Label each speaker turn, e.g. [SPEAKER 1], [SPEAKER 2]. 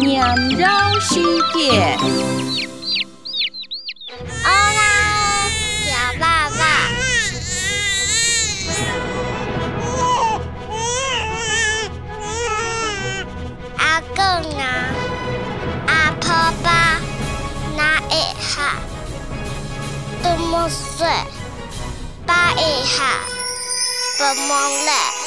[SPEAKER 1] 娘绕世界。
[SPEAKER 2] 欧啦，小爸爸。阿公啊？阿婆吧？那一下，多么水，把一下，不忙了。